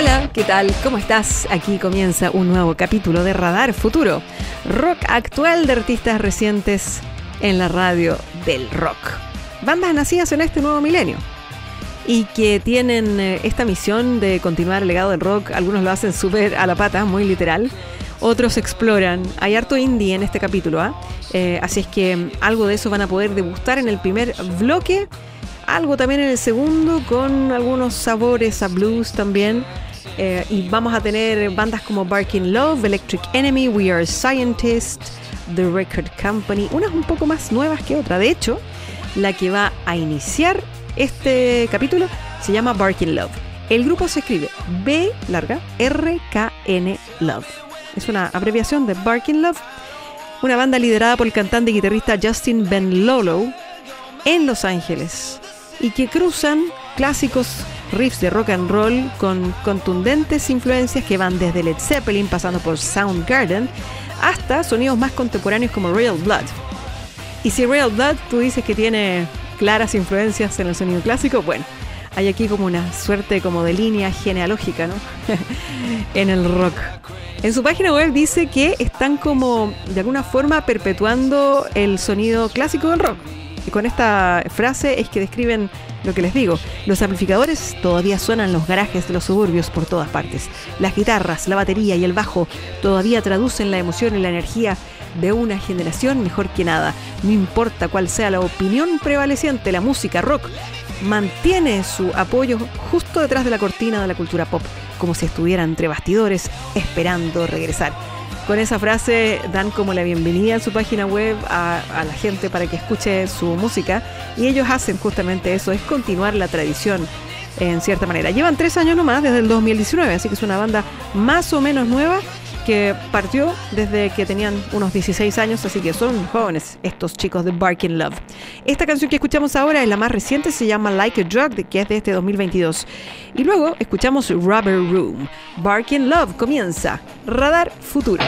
Hola, ¿qué tal? ¿Cómo estás? Aquí comienza un nuevo capítulo de Radar Futuro. Rock actual de artistas recientes en la radio del rock. Bandas nacidas en este nuevo milenio y que tienen eh, esta misión de continuar el legado del rock. Algunos lo hacen súper a la pata, muy literal. Otros exploran. Hay harto indie en este capítulo, ¿ah? Eh, así es que mm, algo de eso van a poder degustar en el primer bloque. Algo también en el segundo, con algunos sabores a blues también. Eh, y vamos a tener bandas como Barking Love, Electric Enemy, We Are Scientists, The Record Company, unas un poco más nuevas que otra. De hecho, la que va a iniciar este capítulo se llama Barking Love. El grupo se escribe B larga R K N Love. Es una abreviación de Barking Love, una banda liderada por el cantante y guitarrista Justin Ben Lolo en Los Ángeles y que cruzan clásicos riffs de rock and roll con contundentes influencias que van desde Led Zeppelin pasando por Soundgarden hasta sonidos más contemporáneos como Real Blood. Y si Real Blood tú dices que tiene claras influencias en el sonido clásico, bueno, hay aquí como una suerte como de línea genealógica, ¿no? en el rock. En su página web dice que están como de alguna forma perpetuando el sonido clásico del rock. Y con esta frase es que describen lo que les digo. Los amplificadores todavía suenan en los garajes de los suburbios por todas partes. Las guitarras, la batería y el bajo todavía traducen la emoción y la energía de una generación mejor que nada. No importa cuál sea la opinión prevaleciente, la música rock mantiene su apoyo justo detrás de la cortina de la cultura pop, como si estuviera entre bastidores esperando regresar. Con esa frase dan como la bienvenida en su página web a, a, la gente para que escuche su música y ellos hacen justamente eso, es continuar la tradición en cierta manera. Llevan tres años nomás desde el 2019, así que es una banda más o menos nueva que partió desde que tenían unos 16 años, así que son jóvenes estos chicos de Barking Love. Esta canción que escuchamos ahora es la más reciente, se llama Like a Drug, que es de este 2022. Y luego escuchamos Rubber Room. Barking Love comienza. Radar Futuro.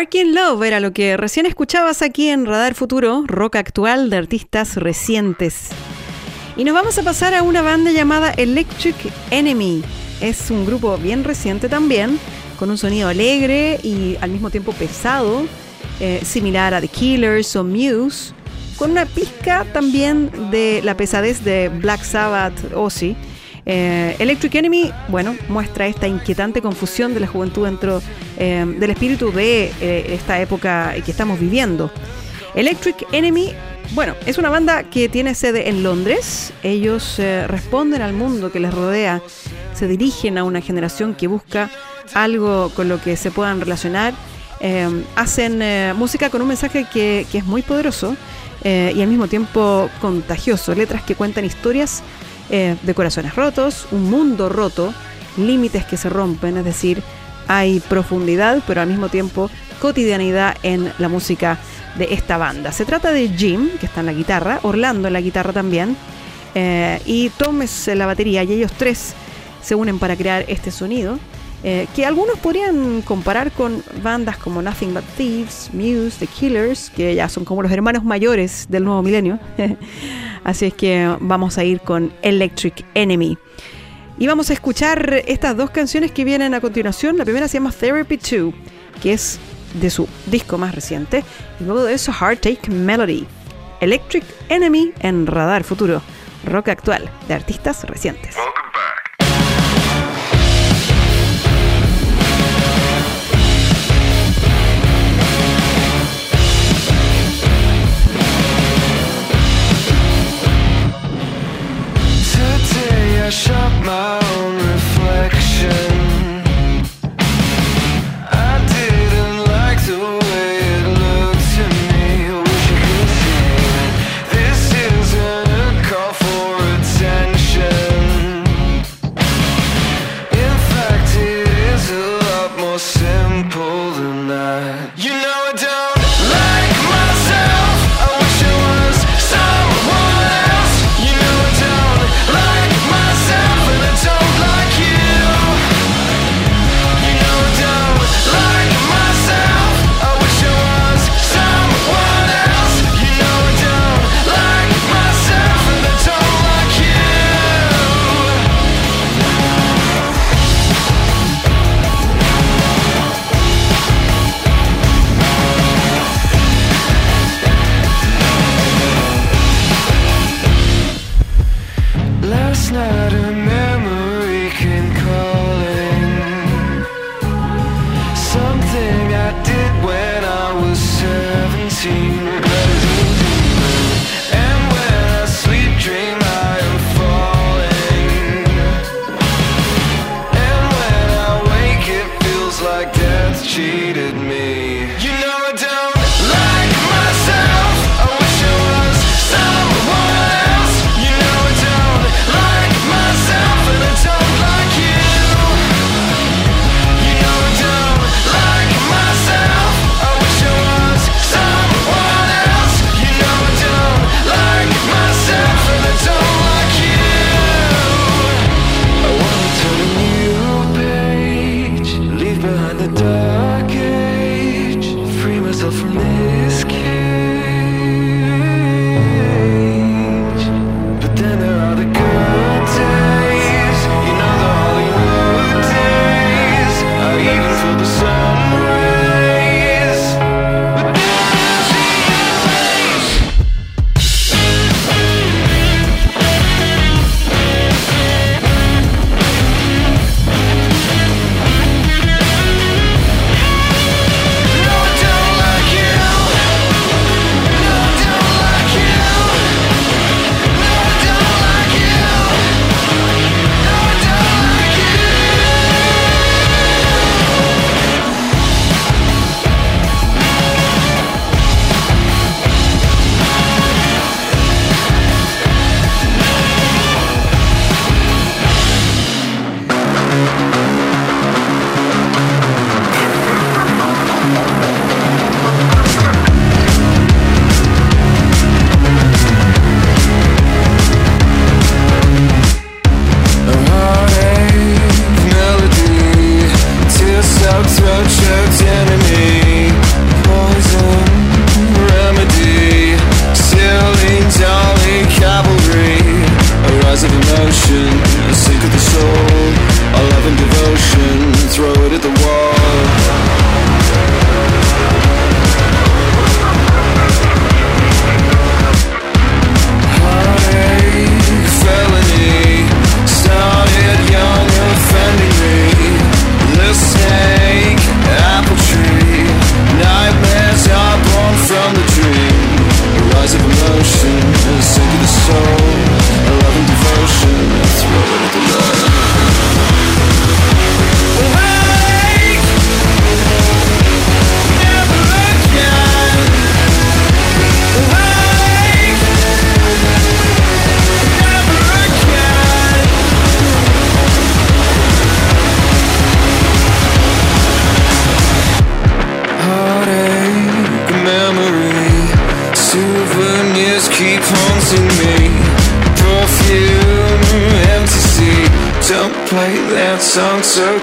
Barking Love era lo que recién escuchabas aquí en Radar Futuro, rock actual de artistas recientes. Y nos vamos a pasar a una banda llamada Electric Enemy. Es un grupo bien reciente también, con un sonido alegre y al mismo tiempo pesado, eh, similar a The Killers o Muse, con una pizca también de la pesadez de Black Sabbath o sí. Eh, Electric Enemy, bueno, muestra esta inquietante confusión de la juventud dentro eh, del espíritu de esta época que estamos viviendo. Electric Enemy bueno, es una banda que tiene sede en Londres. Ellos eh, responden al mundo que les rodea, se dirigen a una generación que busca algo con lo que se puedan relacionar. Em, hacen eh, música con un mensaje que, es muy poderoso eh, y al mismo tiempo contagioso. Letras que cuentan historias de corazones rotos, un mundo roto, límites que se rompen, es decir, hay profundidad, pero al mismo tiempo cotidianidad en la música de esta banda. Se trata de Jim, que está en la guitarra, Orlando en la guitarra también, eh, y Tom es la batería, y ellos tres se unen para crear este sonido. Eh, que algunos podrían comparar con bandas como Nothing But Thieves, Muse, The Killers, que ya son como los hermanos mayores del nuevo milenio. Así es que vamos a ir con Electric Enemy. Y vamos a escuchar estas dos canciones que vienen a continuación. La primera se llama Therapy 2, que es de su disco más reciente, y luego de eso Heartache Melody, Electric Enemy en Radar Futuro, rock actual de artistas recientes. show.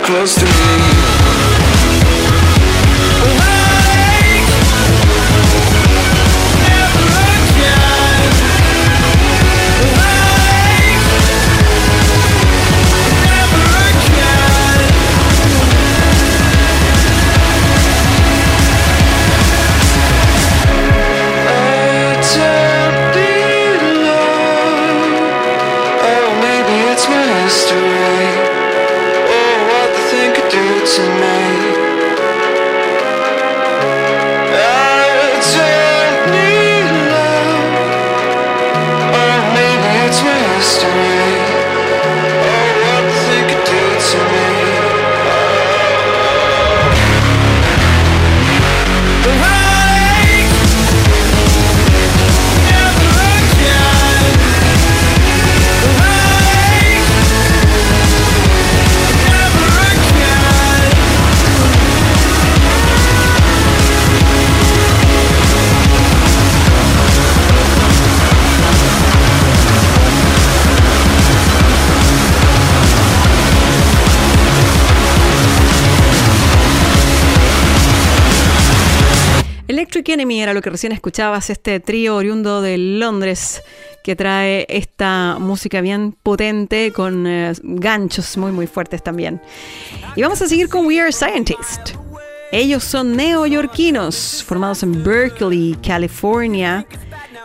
close to me. Enemy era lo que recién escuchabas, este trío oriundo de Londres que trae esta música bien potente con eh, ganchos muy muy fuertes también. Y vamos a seguir con We Are Scientists. Ellos son neoyorquinos, formados en Berkeley, California,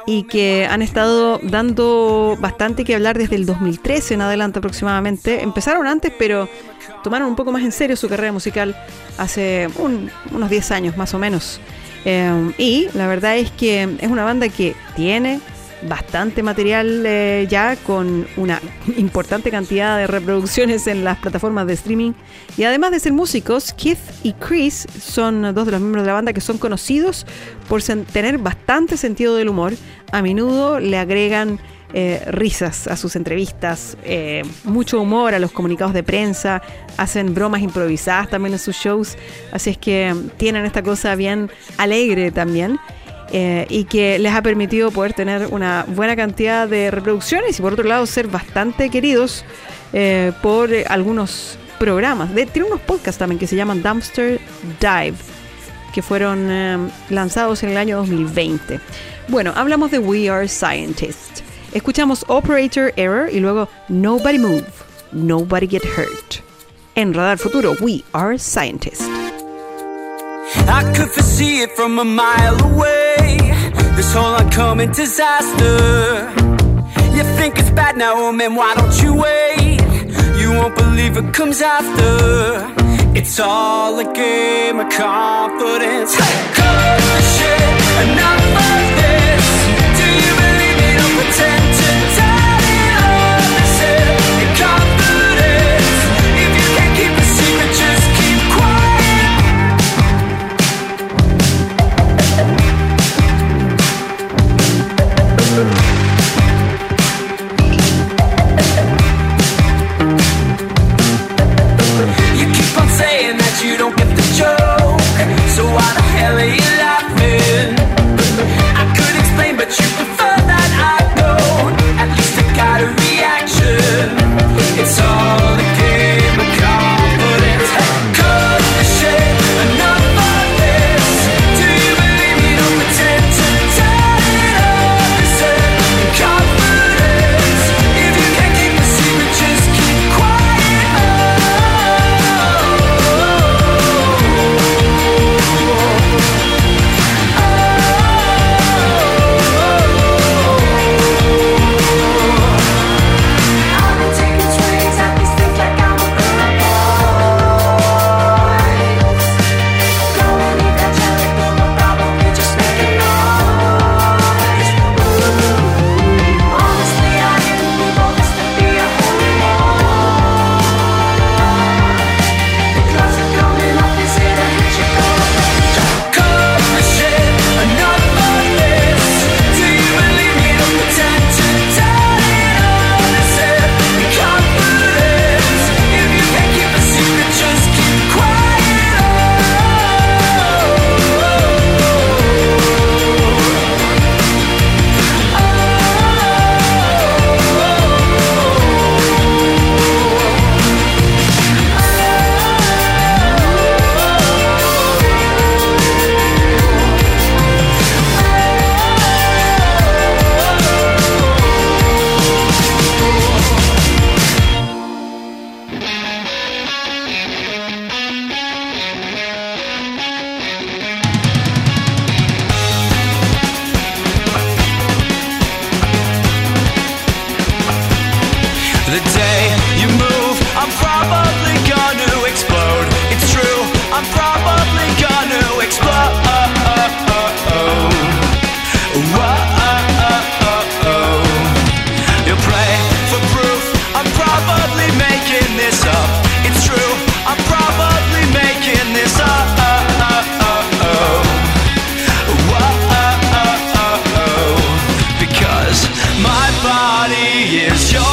y que han estado dando bastante que hablar desde el 2013 en adelante aproximadamente. Empezaron antes, pero tomaron un poco más en serio su carrera musical hace unos 10 años más o menos. Em, y la verdad es que es una banda que tiene bastante material eh, ya con una importante cantidad de reproducciones en las plataformas de streaming. Y además de ser músicos, Keith y Chris son dos de los miembros de la banda que son conocidos por tener bastante sentido del humor. A menudo le agregan eh, risas a sus entrevistas, eh, mucho humor a los comunicados de prensa, hacen bromas improvisadas también en sus shows, así es que tienen esta cosa bien alegre también. Eh, y que les ha permitido poder tener una buena cantidad de reproducciones y por otro lado ser bastante queridos por algunos programas. De, tiene unos podcasts también que se llaman Dumpster Dive, que fueron lanzados en el año 2020. Bueno, hablamos de We Are Scientists. Escuchamos Operator Error y luego Nobody Move, Nobody Get Hurt. En Radar Futuro, we are scientists. I could foresee it from a mile away. This whole oncoming disaster. You think it's bad now, oh man, why don't you wait? You won't believe it comes after. It's all a game of confidence. Cut the shit, is your.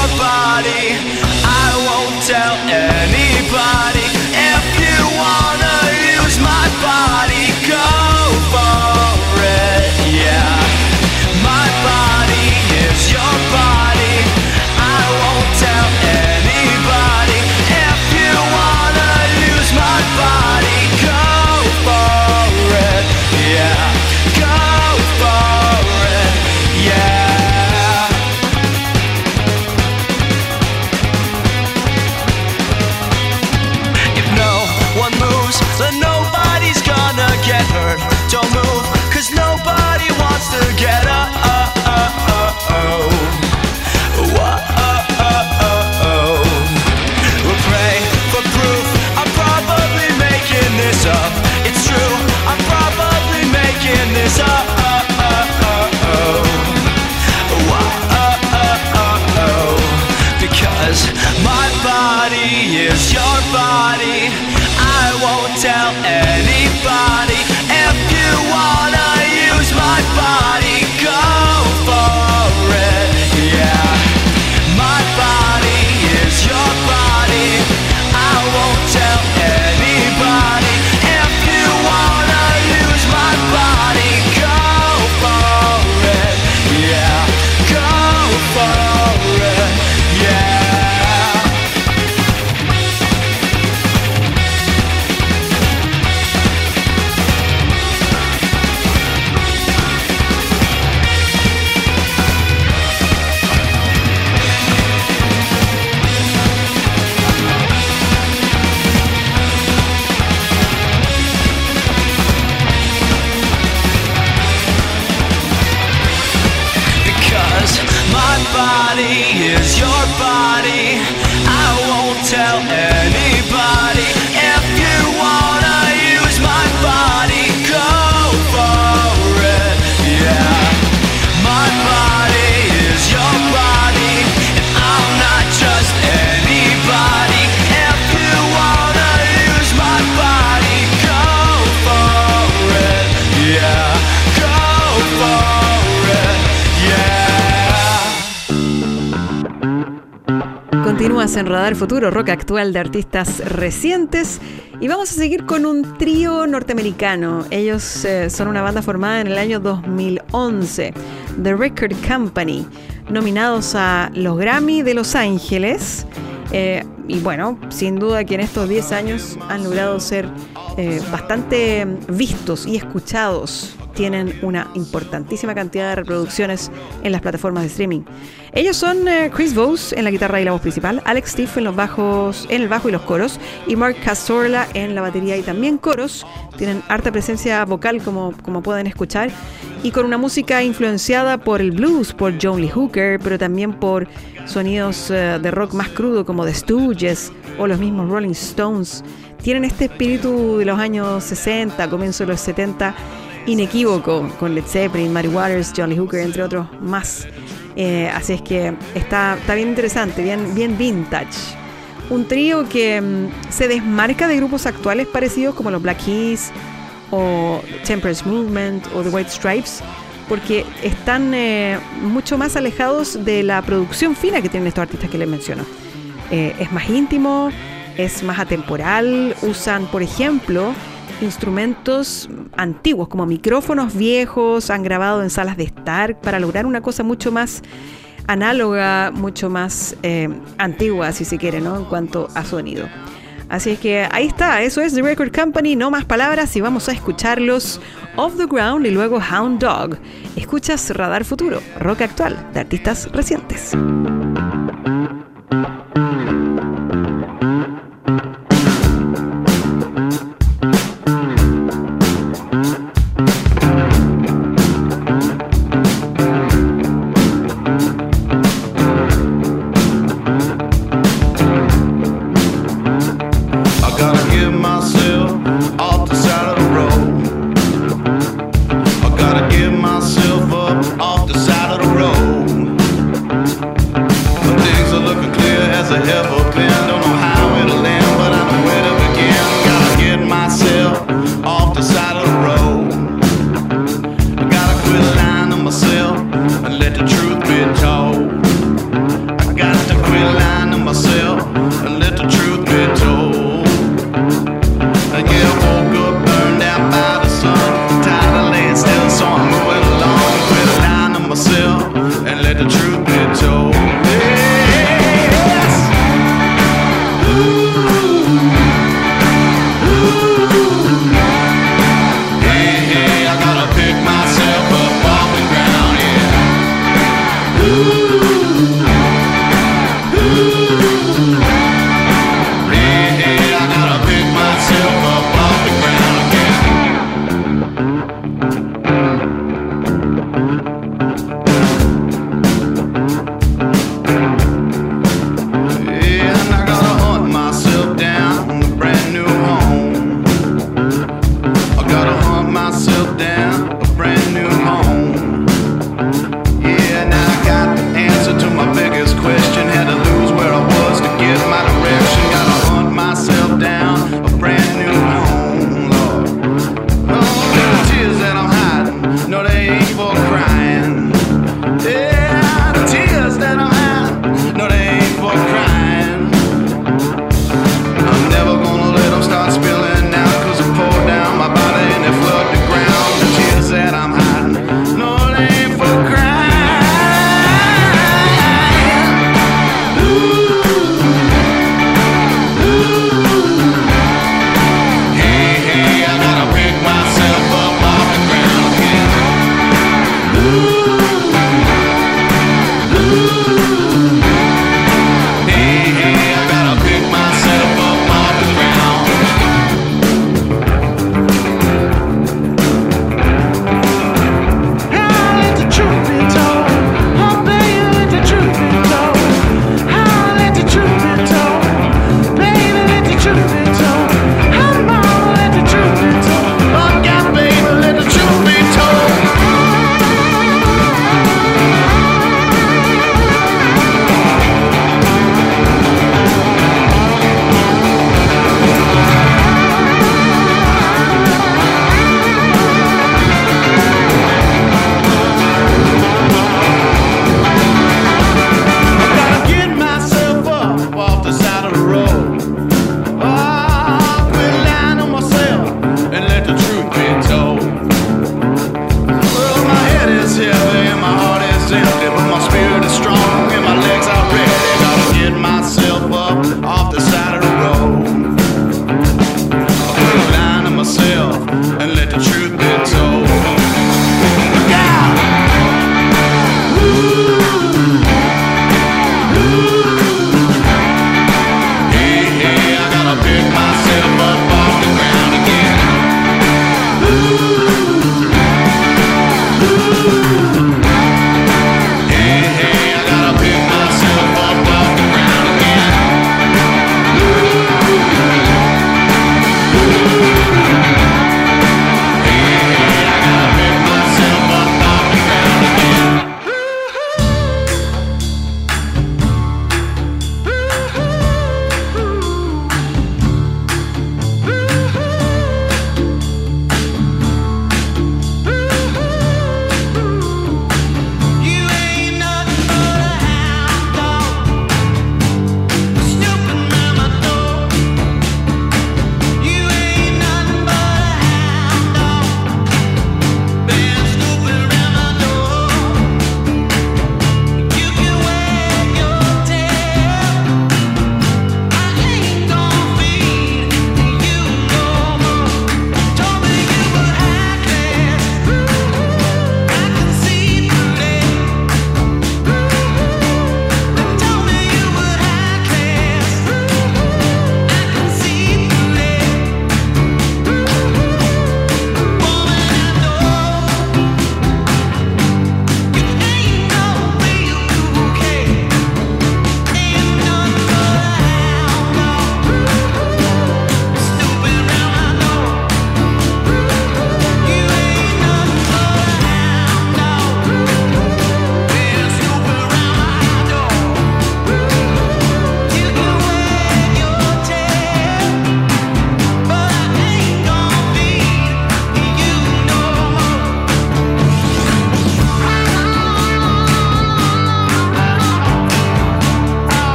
En Radar Futuro, rock actual de artistas recientes. Y vamos a seguir con un trío norteamericano. Ellos eh, son una banda formada en el año 2011, The Record Company, nominados a los Grammy de Los Ángeles. Eh, y bueno, sin duda que en estos 10 años han logrado ser eh, bastante vistos y escuchados. Tienen una importantísima cantidad de reproducciones en las plataformas de streaming. Ellos son eh, Chris Bose en la guitarra y la voz principal, Alex Steve en los bajos, en el bajo y los coros, y Mark Castorla en la batería y también coros. Tienen harta presencia vocal, como, como pueden escuchar, y con una música influenciada por el blues, por John Lee Hooker, pero también por sonidos eh, de rock más crudo como The Stooges o los mismos Rolling Stones. Tienen este espíritu de los años 60, comienzo de los 70, inequívoco, con Led Zeppelin, Muddy Waters, John Lee Hooker, entre otros más. Eh, así es que está, está bien interesante, bien, bien vintage. Un trío que mm, se desmarca de grupos actuales parecidos como los Black Keys o Temperance Movement o The White Stripes, porque están eh, mucho más alejados de la producción fina que tienen estos artistas que les menciono. Eh, es más íntimo, es más atemporal, usan, por ejemplo, instrumentos antiguos como micrófonos viejos, han grabado en salas de estar para lograr una cosa mucho más análoga, mucho más eh, antigua, si se quiere, ¿no? En cuanto a sonido. Así es que ahí está, eso es The Record Company, no más palabras y vamos a escucharlos Off the Ground y luego Hound Dog. Escuchas Radar Futuro, rock actual de artistas recientes.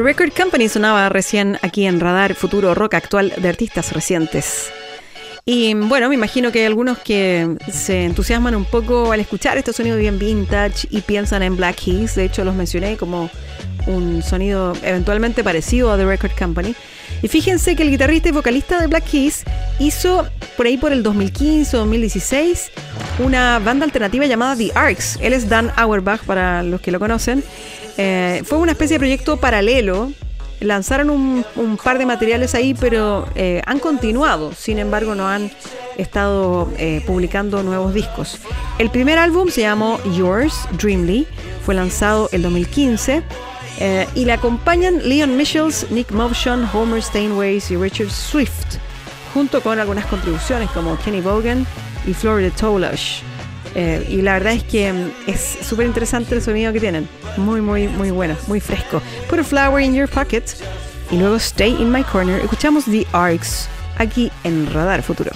The Record Company sonaba recién aquí en Radar Futuro Rock Actual de artistas recientes. Y bueno, me imagino que hay algunos que se entusiasman un poco al escuchar este sonido bien vintage y piensan en Black Keys. De hecho, los mencioné como un sonido eventualmente parecido a The Record Company. Y fíjense que el guitarrista y vocalista de Black Keys hizo por ahí por el 2015 o 2016 una banda alternativa llamada The Arcs. Él es Dan Auerbach para los que lo conocen. Eh, fue una especie de proyecto paralelo. Lanzaron un, par de materiales ahí, pero eh, han continuado. Sin embargo, no han estado eh, publicando nuevos discos. El primer álbum se llamó Yours, Dreamly. Fue lanzado el 2015. eh, y le acompañan Leon Michels, Nick Motion, Homer Steinways y Richard Swift, junto con algunas contribuciones como Kenny Bogan y Florida Tolash. Eh, y la verdad es que mm, es súper interesante el sonido que tienen. Muy, muy, muy bueno, muy fresco. Put a flower in your pocket. Y luego Stay in my corner. Escuchamos The Arcs aquí en Radar Futuro.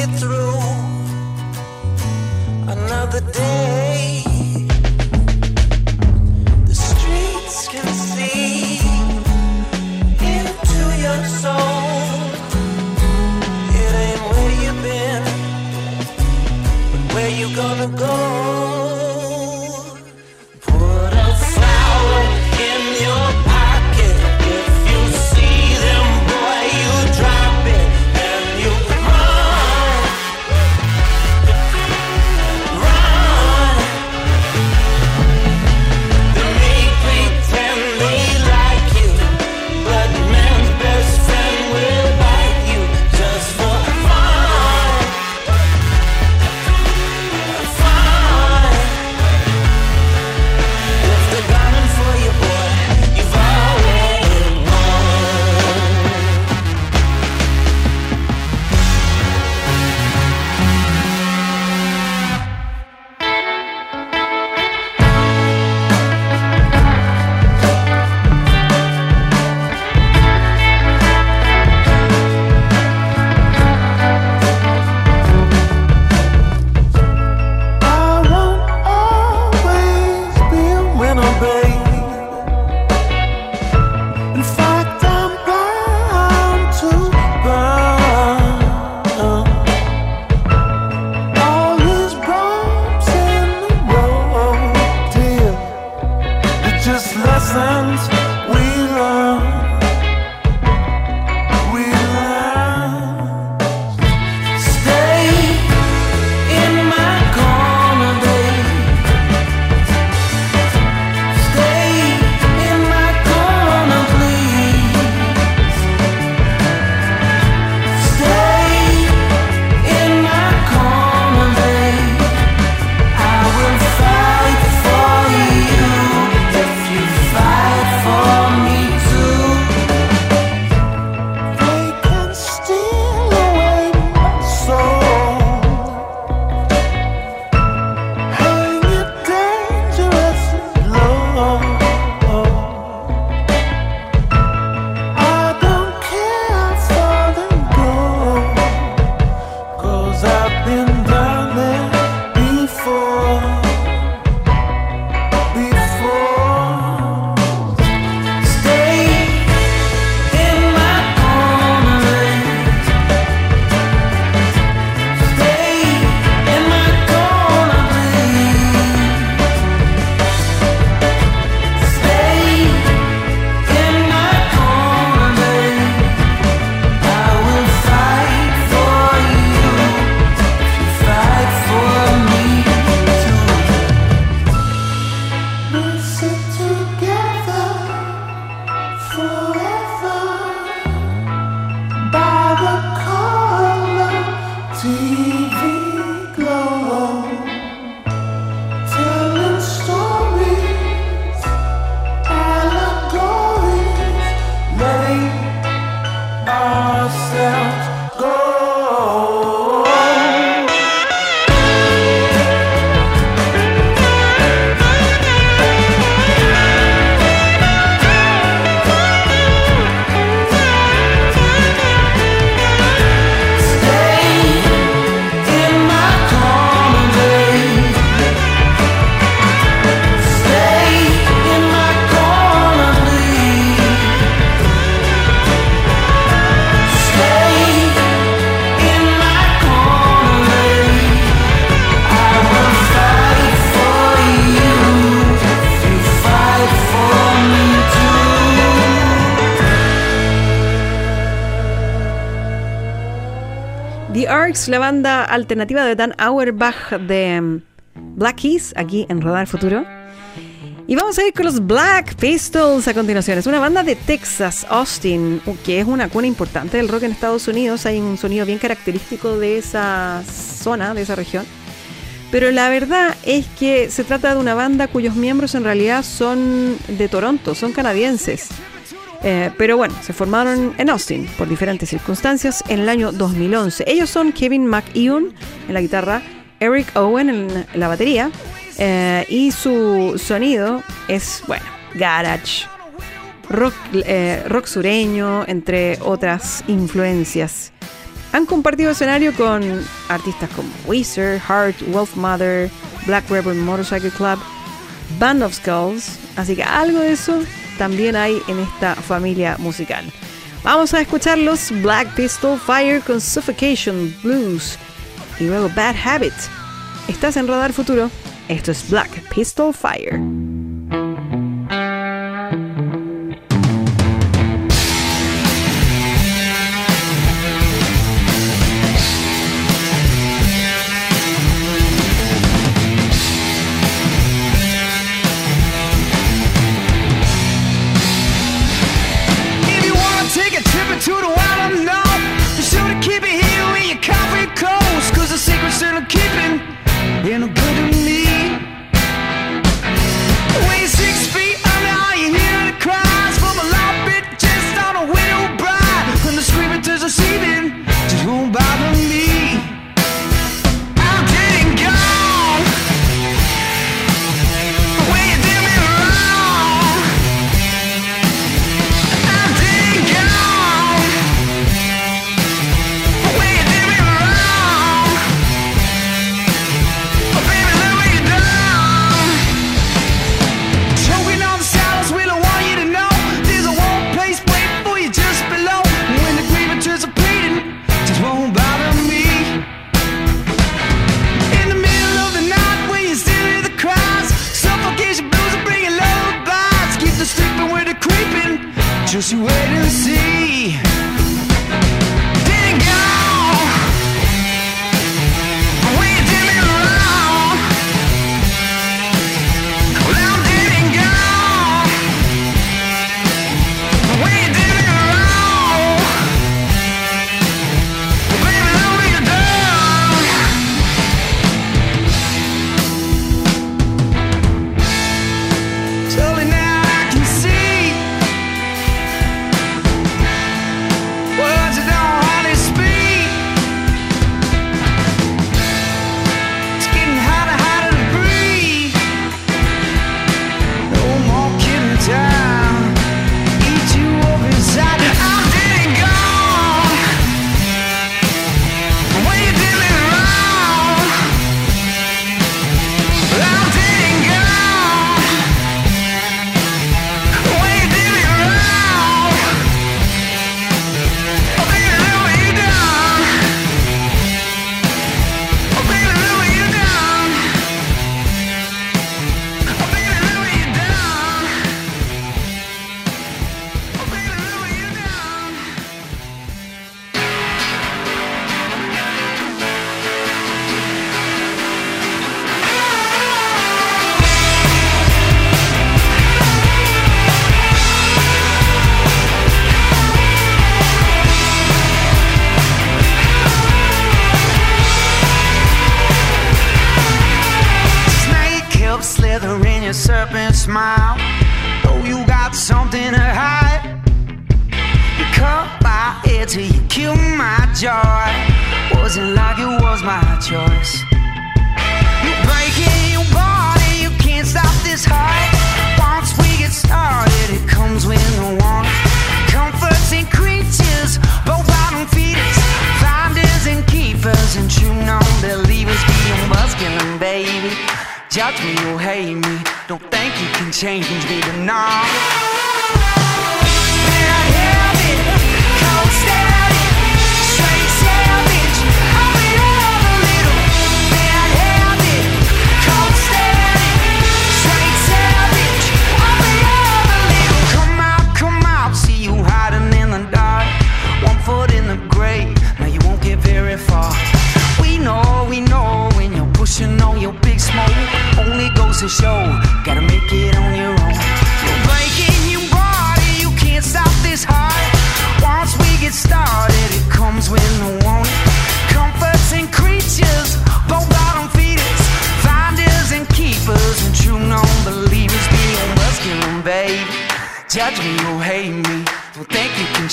It through another day. The streets can see into your soul. It ain't where you've been, but where you gonna go. La banda alternativa de Dan Auerbach de mm, Black Keys, aquí en Radar Futuro. Y vamos a ir con los Black Pistols a continuación. Es una banda de Texas, Austin, que es una cuna importante del rock en Estados Unidos. Hay un sonido bien característico de esa zona, de esa región. Pero la verdad es que se trata de una banda cuyos miembros en realidad son de Toronto, son canadienses. Eh, pero bueno, se formaron en Austin por diferentes circunstancias en el año 2011. Ellos son Kevin McEwan en la guitarra, Eric Owen en la batería eh, y su sonido es, bueno, garage, rock, eh, rock sureño, entre otras influencias. Han compartido escenario con artistas como Weezer, Heart, Wolfmother, Black Rebel Motorcycle Club, Band of Skulls, así que algo de eso también hay en esta familia musical. Vamos a escuchar los Black Pistol Fire con Suffocation Blues y luego Bad Habit. Estás en Radar Futuro. Esto es Black Pistol Fire.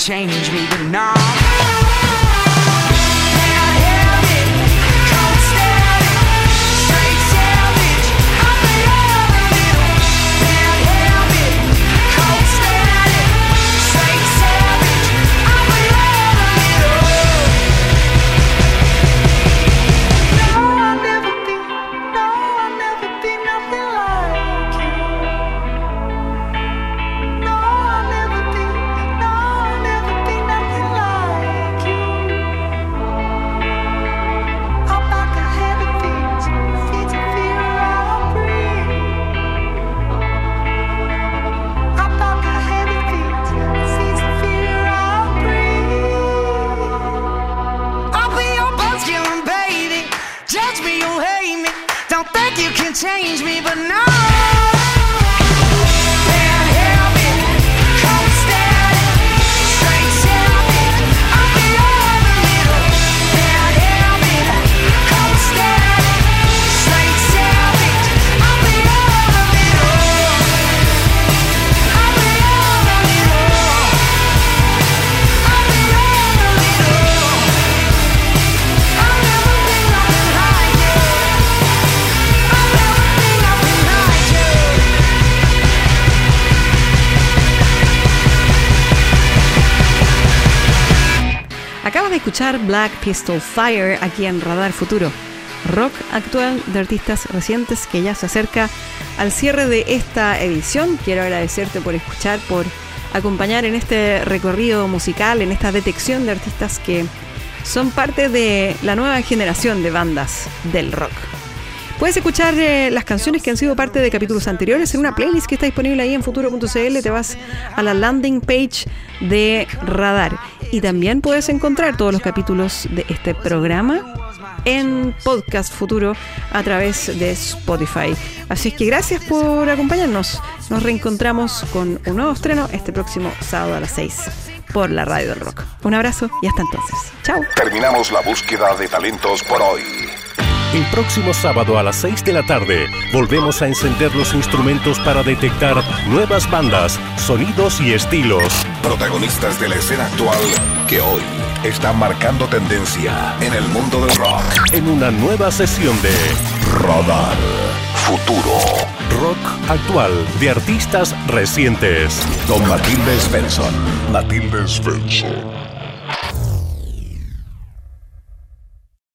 change me. Escuchar Black Pistol Fire aquí en Radar Futuro. Rock actual de artistas recientes que ya se acerca al cierre de esta edición. Quiero agradecerte por escuchar, por acompañar en este recorrido musical, en esta detección de artistas que son parte de la nueva generación de bandas del rock. Puedes escuchar eh, las canciones que han sido parte de capítulos anteriores en una playlist que está disponible ahí en futuro.cl. Te vas a la landing page de Radar. Y también puedes encontrar todos los capítulos de este programa en Podcast Futuro a través de Spotify. Así es que gracias por acompañarnos. Nos reencontramos con un nuevo estreno este próximo sábado a las 6 por la Radio del Rock. Un abrazo y hasta entonces. Chao. Terminamos la búsqueda de talentos por hoy. El próximo sábado a las 6 de la tarde volvemos a encender los instrumentos para detectar nuevas bandas, sonidos y estilos. Protagonistas de la escena actual que hoy están marcando tendencia en el mundo del rock. En una nueva sesión de Radar Futuro. rock actual de artistas recientes. Con Matilde Svensson. Matilde Svensson.